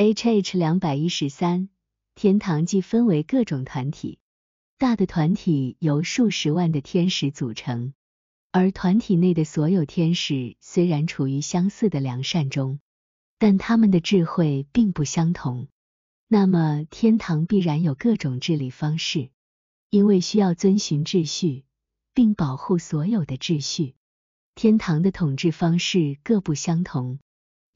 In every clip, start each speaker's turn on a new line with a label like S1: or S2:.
S1: H H 两百一十三，天堂既分为各种团体，大的团体由数十万的天使组成，而团体内的所有天使虽然处于相似的良善中，但他们的智慧并不相同。那么，天堂必然有各种治理方式，因为需要遵循秩序，并保护所有的秩序。天堂的统治方式各不相同，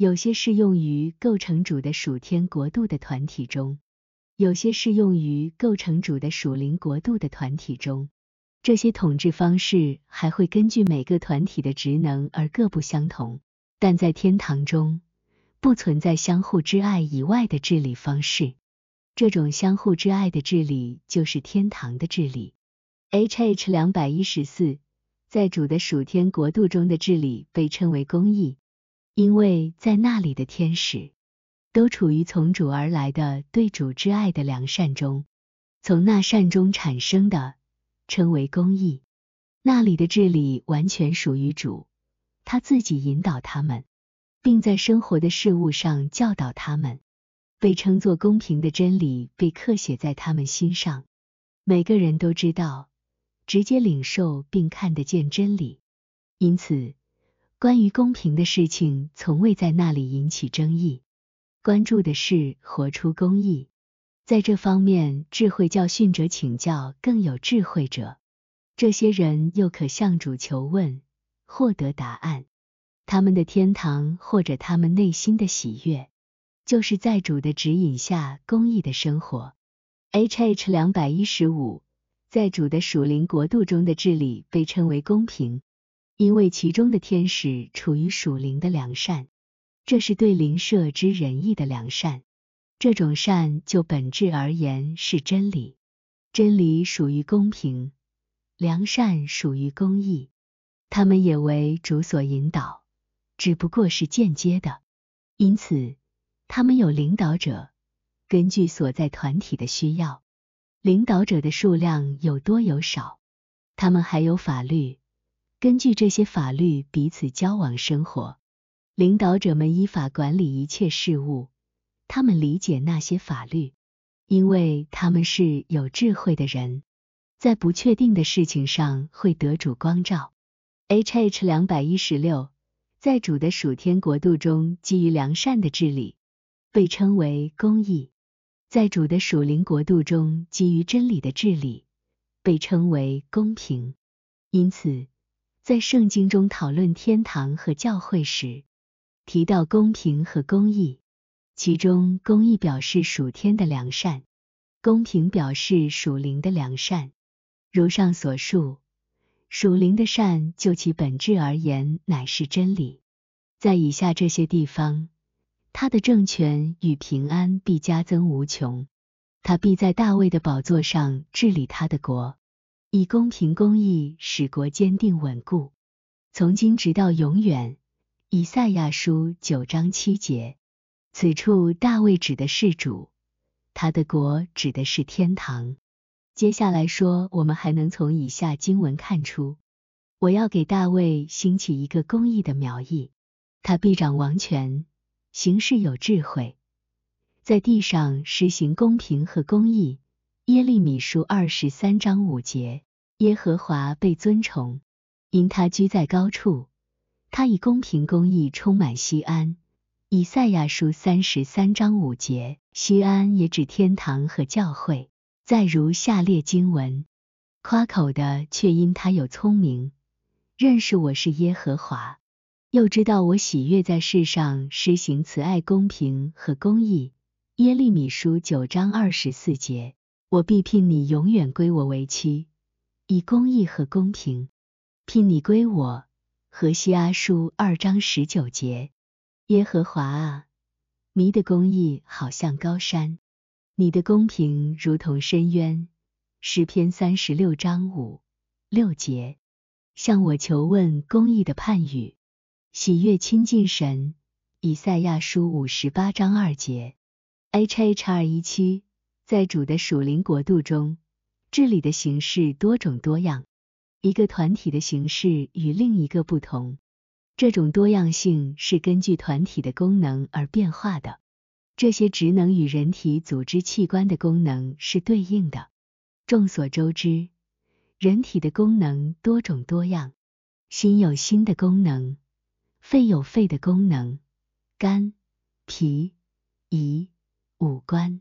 S1: 有些适用于构成主的属天国度的团体中，有些适用于构成主的属灵国度的团体中。这些统治方式还会根据每个团体的职能而各不相同，但在天堂中不存在相互之爱以外的治理方式。这种相互之爱的治理就是天堂的治理。H H 两百一十四。在主的属天国度中的治理被称为公义，因为在那里的天使都处于从主而来的对主之爱的良善中，从那善中产生的称为公义。那里的治理完全属于主，他自己引导他们，并在生活的事物上教导他们。被称作公平的真理被刻写在他们心上，每个人都知道。直接领受并看得见真理，因此关于公平的事情从未在那里引起争议。关注的是活出公义，在这方面，智慧教训者请教更有智慧者，这些人又可向主求问，获得答案。他们的天堂或者他们内心的喜悦，就是在主的指引下公义的生活。H H 两百一十五。在主的属灵国度中的治理被称为公平，因为其中的天使处于属灵的良善，这是对灵舍之仁义的良善。这种善就本质而言是真理，真理属于公平，良善属于公义，他们也为主所引导，只不过是间接的。因此，他们有领导者，根据所在团体的需要。领导者的数量有多有少，他们还有法律，根据这些法律彼此交往生活。领导者们依法管理一切事物，他们理解那些法律，因为他们是有智慧的人，在不确定的事情上会得主光照。H H 两百一十六，在主的属天国度中基于良善的治理，被称为公义。在主的属灵国度中，基于真理的治理，被称为公平。因此，在圣经中讨论天堂和教会时，提到公平和公义，其中公义表示属天的良善，公平表示属灵的良善。如上所述，属灵的善就其本质而言乃是真理。在以下这些地方。他的政权与平安必加增无穷，他必在大卫的宝座上治理他的国，以公平公义使国坚定稳固，从今直到永远。以赛亚书九章七节，此处大卫指的是主，他的国指的是天堂。接下来说，我们还能从以下经文看出，我要给大卫兴起一个公义的苗裔，他必掌王权。行事有智慧，在地上施行公平和公义。耶利米书二十三章五节，耶和华被尊崇，因他居在高处，他以公平公义充满西安。以赛亚书三十三章五节，西安也指天堂和教会。再如下列经文，夸口的却因他有聪明，认识我是耶和华。又知道我喜悦在世上施行慈爱、公平和公义。耶利米书九章二十四节，我必聘你永远归我为妻，以公义和公平聘你归我。何西阿书二章十九节，耶和华啊，你的公义好像高山，你的公平如同深渊。诗篇三十六章五六节，向我求问公义的判语。喜悦亲近神，以赛亚书五十八章二节。H H 二一七，在主的属灵国度中，治理的形式多种多样，一个团体的形式与另一个不同，这种多样性是根据团体的功能而变化的。这些职能与人体组织器官的功能是对应的。众所周知，人体的功能多种多样，心有心的功能，肺有肺的功能，肝、脾、胰、五官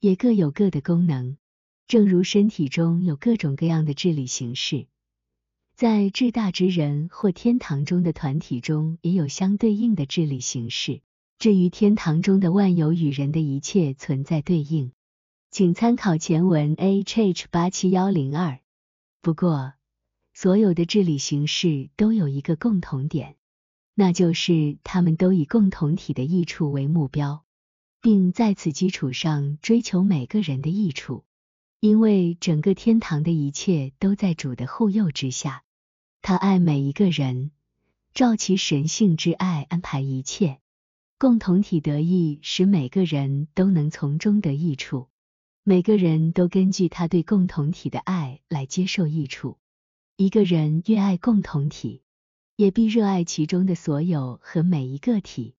S1: 也各有各的功能。正如身体中有各种各样的治理形式，在至大之人或天堂中的团体中也有相对应的治理形式。至于天堂中的万有与人的一切存在对应。请参考前文 H H 八七幺零二。不过，所有的治理形式都有一个共同点，那就是他们都以共同体的益处为目标，并在此基础上追求每个人的益处。因为整个天堂的一切都在主的护佑之下，他爱每一个人，照其神性之爱安排一切。共同体得益，使每个人都能从中得益处。每个人都根据他对共同体的爱来接受益处。一个人越爱共同体，也必热爱其中的所有和每一个体，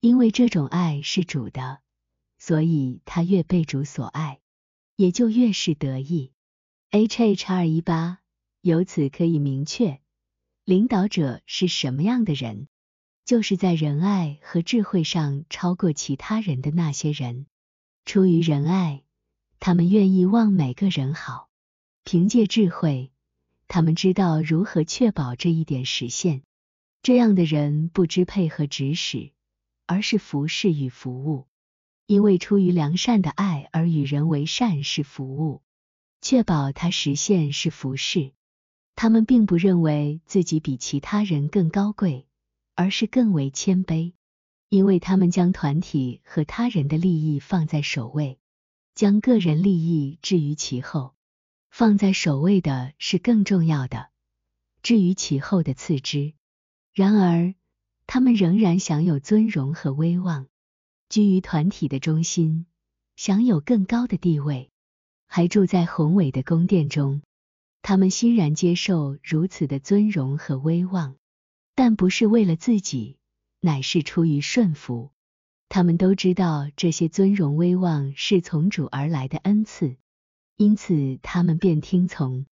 S1: 因为这种爱是主的，所以他越被主所爱，也就越是得意。H H 二一八，由此可以明确，领导者是什么样的人，就是在仁爱和智慧上超过其他人的那些人。出于仁爱。他们愿意望每个人好，凭借智慧，他们知道如何确保这一点实现。这样的人不支配和指使，而是服侍与服务，因为出于良善的爱而与人为善是服务，确保他实现是服侍。他们并不认为自己比其他人更高贵，而是更为谦卑，因为他们将团体和他人的利益放在首位。将个人利益置于其后，放在首位的是更重要的，置于其后的次之。然而，他们仍然享有尊荣和威望，居于团体的中心，享有更高的地位，还住在宏伟的宫殿中。他们欣然接受如此的尊荣和威望，但不是为了自己，乃是出于顺服。他们都知道这些尊荣威望是从主而来的恩赐，因此他们便听从。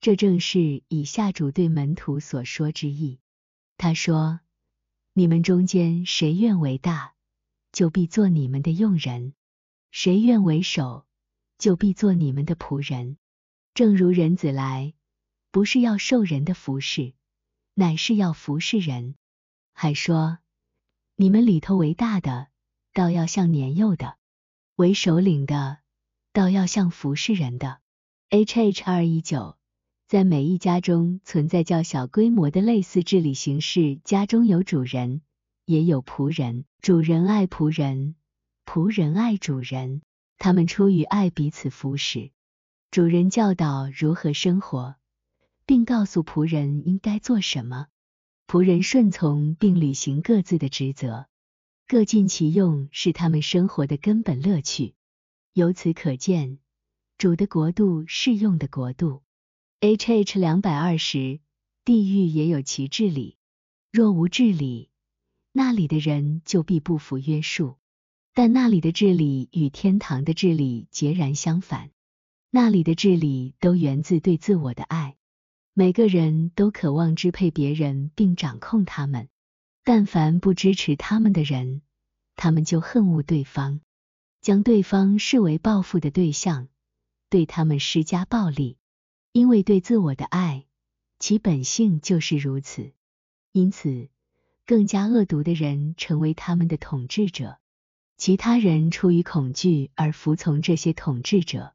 S1: 这正是以下主对门徒所说之意。他说：“你们中间谁愿为大，就必做你们的用人；谁愿为首，就必做你们的仆人。正如人子来，不是要受人的服侍，乃是要服侍人。”还说：“你们里头为大的。”倒要像年幼的，为首领的，倒要像服侍人的。H H 二一九，在每一家中存在较小规模的类似治理形式，家中有主人，也有仆人，主人爱仆人，仆人爱主人，他们出于爱彼此服侍。主人教导如何生活，并告诉仆人应该做什么，仆人顺从并履行各自的职责。各尽其用是他们生活的根本乐趣。由此可见，主的国度是用的国度。H H 两百二十，地狱也有其治理。若无治理，那里的人就必不服约束。但那里的治理与天堂的治理截然相反。那里的治理都源自对自我的爱，每个人都渴望支配别人并掌控他们。但凡不支持他们的人，他们就恨恶对方，将对方视为报复的对象，对他们施加暴力。因为对自我的爱，其本性就是如此。因此，更加恶毒的人成为他们的统治者，其他人出于恐惧而服从这些统治者。